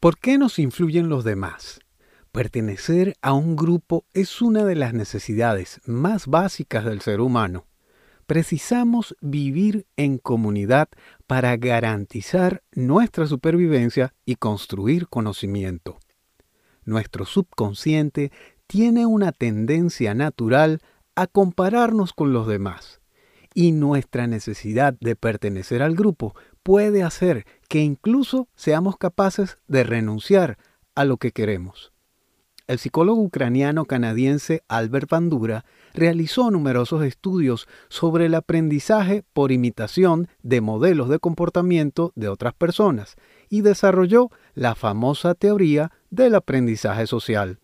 ¿Por qué nos influyen los demás? Pertenecer a un grupo es una de las necesidades más básicas del ser humano. Precisamos vivir en comunidad para garantizar nuestra supervivencia y construir conocimiento. Nuestro subconsciente tiene una tendencia natural a compararnos con los demás y nuestra necesidad de pertenecer al grupo puede hacer que incluso seamos capaces de renunciar a lo que queremos. El psicólogo ucraniano canadiense Albert Bandura realizó numerosos estudios sobre el aprendizaje por imitación de modelos de comportamiento de otras personas y desarrolló la famosa teoría del aprendizaje social.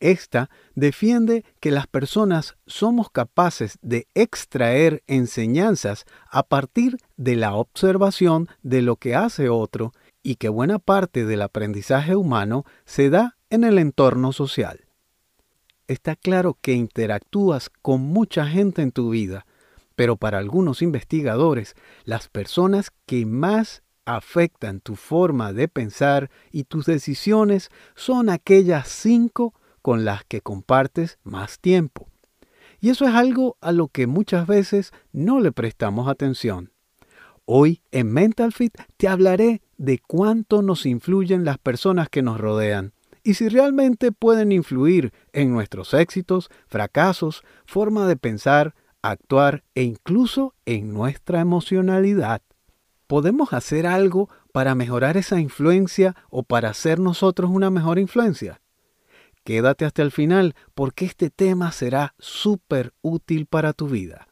Esta defiende que las personas somos capaces de extraer enseñanzas a partir de la observación de lo que hace otro y que buena parte del aprendizaje humano se da en el entorno social. Está claro que interactúas con mucha gente en tu vida, pero para algunos investigadores, las personas que más afectan tu forma de pensar y tus decisiones son aquellas cinco con las que compartes más tiempo. Y eso es algo a lo que muchas veces no le prestamos atención. Hoy en Mental Fit te hablaré de cuánto nos influyen las personas que nos rodean y si realmente pueden influir en nuestros éxitos, fracasos, forma de pensar, actuar e incluso en nuestra emocionalidad. ¿Podemos hacer algo para mejorar esa influencia o para ser nosotros una mejor influencia? Quédate hasta el final porque este tema será súper útil para tu vida.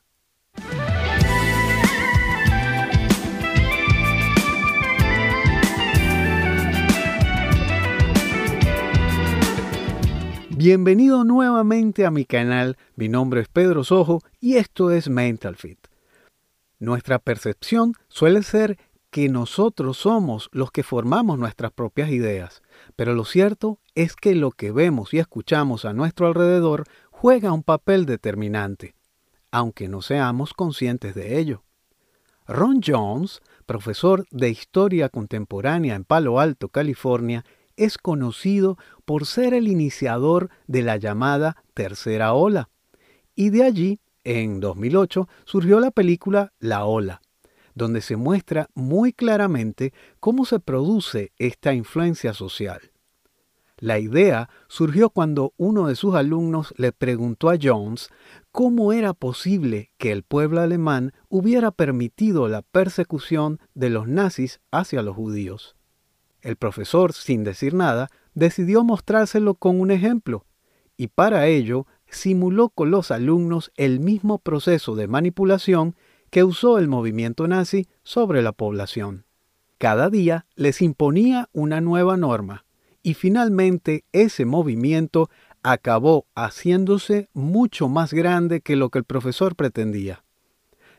Bienvenido nuevamente a mi canal, mi nombre es Pedro Sojo y esto es Mental Fit. Nuestra percepción suele ser que nosotros somos los que formamos nuestras propias ideas, pero lo cierto es que lo que vemos y escuchamos a nuestro alrededor juega un papel determinante, aunque no seamos conscientes de ello. Ron Jones, profesor de Historia Contemporánea en Palo Alto, California, es conocido por ser el iniciador de la llamada Tercera Ola, y de allí, en 2008, surgió la película La Ola, donde se muestra muy claramente cómo se produce esta influencia social. La idea surgió cuando uno de sus alumnos le preguntó a Jones cómo era posible que el pueblo alemán hubiera permitido la persecución de los nazis hacia los judíos. El profesor, sin decir nada, decidió mostrárselo con un ejemplo, y para ello simuló con los alumnos el mismo proceso de manipulación que usó el movimiento nazi sobre la población. Cada día les imponía una nueva norma y finalmente ese movimiento acabó haciéndose mucho más grande que lo que el profesor pretendía.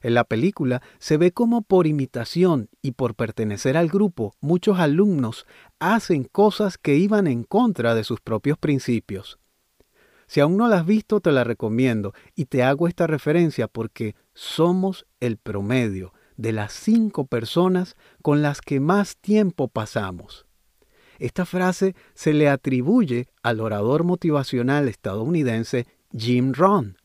En la película se ve cómo por imitación y por pertenecer al grupo muchos alumnos hacen cosas que iban en contra de sus propios principios. Si aún no la has visto, te la recomiendo y te hago esta referencia porque somos el promedio de las cinco personas con las que más tiempo pasamos. Esta frase se le atribuye al orador motivacional estadounidense Jim Rohn,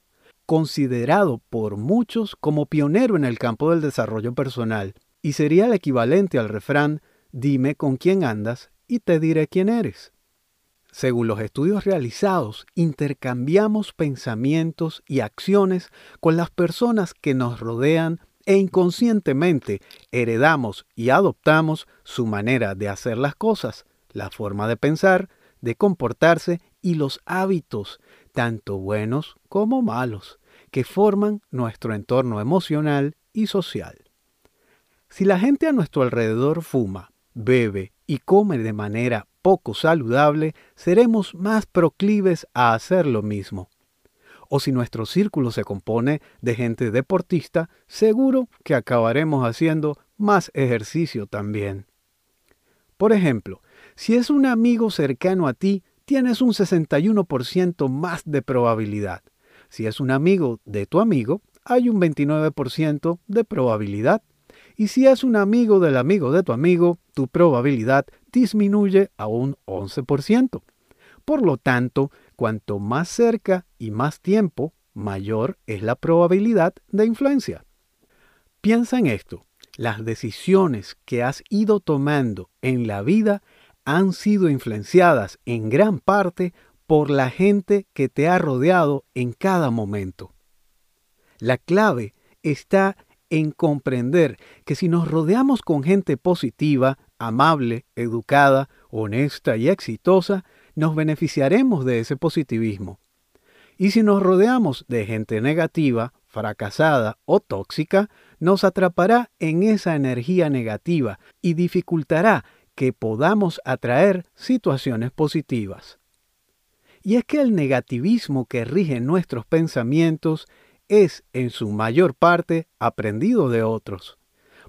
considerado por muchos como pionero en el campo del desarrollo personal, y sería el equivalente al refrán Dime con quién andas y te diré quién eres. Según los estudios realizados, intercambiamos pensamientos y acciones con las personas que nos rodean e inconscientemente heredamos y adoptamos su manera de hacer las cosas, la forma de pensar, de comportarse y los hábitos, tanto buenos como malos, que forman nuestro entorno emocional y social. Si la gente a nuestro alrededor fuma, bebe y come de manera poco saludable, seremos más proclives a hacer lo mismo. O si nuestro círculo se compone de gente deportista, seguro que acabaremos haciendo más ejercicio también. Por ejemplo, si es un amigo cercano a ti, tienes un 61% más de probabilidad. Si es un amigo de tu amigo, hay un 29% de probabilidad. Y si es un amigo del amigo de tu amigo, tu probabilidad disminuye a un 11%. Por lo tanto, cuanto más cerca y más tiempo, mayor es la probabilidad de influencia. Piensa en esto. Las decisiones que has ido tomando en la vida han sido influenciadas en gran parte por la gente que te ha rodeado en cada momento. La clave está en comprender que si nos rodeamos con gente positiva, amable, educada, honesta y exitosa, nos beneficiaremos de ese positivismo. Y si nos rodeamos de gente negativa, fracasada o tóxica, nos atrapará en esa energía negativa y dificultará que podamos atraer situaciones positivas. Y es que el negativismo que rige nuestros pensamientos es en su mayor parte aprendido de otros.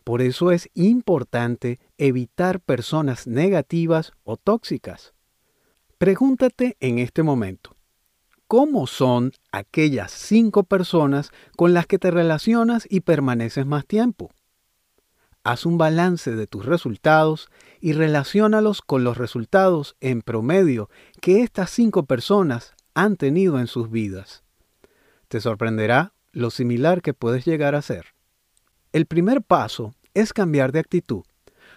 Por eso es importante evitar personas negativas o tóxicas. Pregúntate en este momento, ¿cómo son aquellas cinco personas con las que te relacionas y permaneces más tiempo? Haz un balance de tus resultados y relaciónalos con los resultados en promedio que estas cinco personas han tenido en sus vidas. Te sorprenderá lo similar que puedes llegar a ser. El primer paso es cambiar de actitud.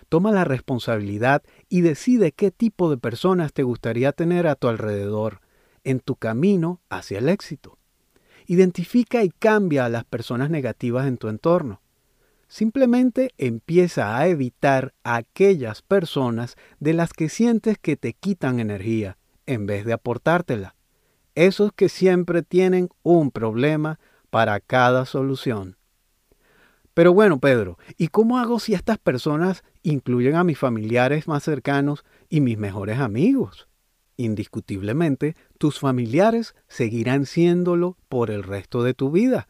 Toma la responsabilidad y decide qué tipo de personas te gustaría tener a tu alrededor en tu camino hacia el éxito. Identifica y cambia a las personas negativas en tu entorno. Simplemente empieza a evitar a aquellas personas de las que sientes que te quitan energía en vez de aportártela. Esos que siempre tienen un problema para cada solución. Pero bueno, Pedro, ¿y cómo hago si estas personas incluyen a mis familiares más cercanos y mis mejores amigos? Indiscutiblemente, tus familiares seguirán siéndolo por el resto de tu vida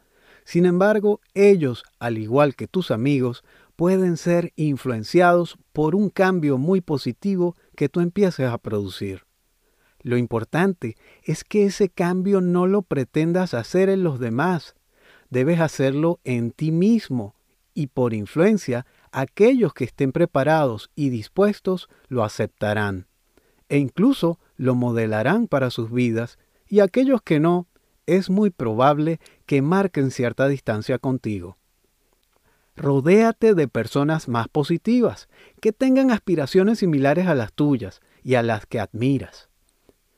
sin embargo, ellos, al igual que tus amigos, pueden ser influenciados por un cambio muy positivo que tú empieces a producir. Lo importante es que ese cambio no lo pretendas hacer en los demás, debes hacerlo en ti mismo y por influencia aquellos que estén preparados y dispuestos lo aceptarán e incluso lo modelarán para sus vidas y aquellos que no es muy probable que marquen cierta distancia contigo. Rodéate de personas más positivas, que tengan aspiraciones similares a las tuyas y a las que admiras.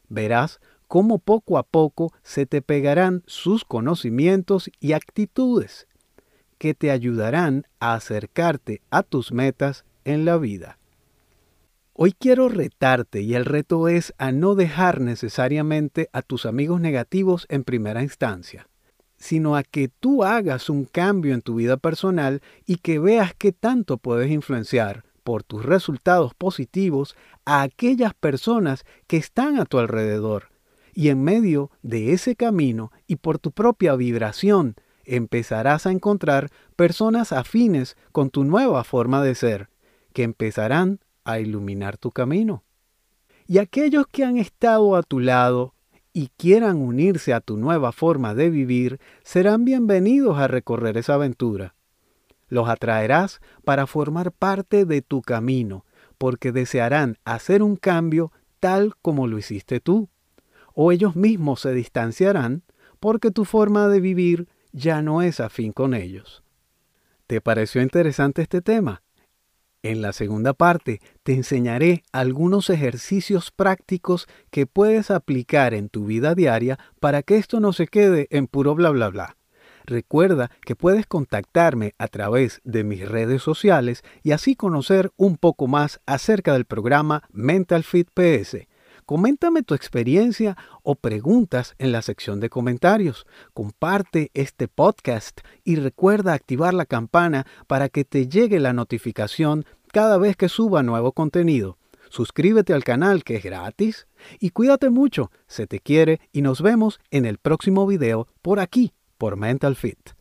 Verás cómo poco a poco se te pegarán sus conocimientos y actitudes, que te ayudarán a acercarte a tus metas en la vida. Hoy quiero retarte y el reto es a no dejar necesariamente a tus amigos negativos en primera instancia, sino a que tú hagas un cambio en tu vida personal y que veas qué tanto puedes influenciar por tus resultados positivos a aquellas personas que están a tu alrededor. Y en medio de ese camino y por tu propia vibración, empezarás a encontrar personas afines con tu nueva forma de ser, que empezarán a iluminar tu camino. Y aquellos que han estado a tu lado y quieran unirse a tu nueva forma de vivir serán bienvenidos a recorrer esa aventura. Los atraerás para formar parte de tu camino, porque desearán hacer un cambio tal como lo hiciste tú. O ellos mismos se distanciarán porque tu forma de vivir ya no es afín con ellos. ¿Te pareció interesante este tema? En la segunda parte te enseñaré algunos ejercicios prácticos que puedes aplicar en tu vida diaria para que esto no se quede en puro bla bla bla. Recuerda que puedes contactarme a través de mis redes sociales y así conocer un poco más acerca del programa Mental Fit PS. Coméntame tu experiencia o preguntas en la sección de comentarios. Comparte este podcast y recuerda activar la campana para que te llegue la notificación cada vez que suba nuevo contenido. Suscríbete al canal que es gratis y cuídate mucho, se te quiere y nos vemos en el próximo video por aquí, por Mental Fit.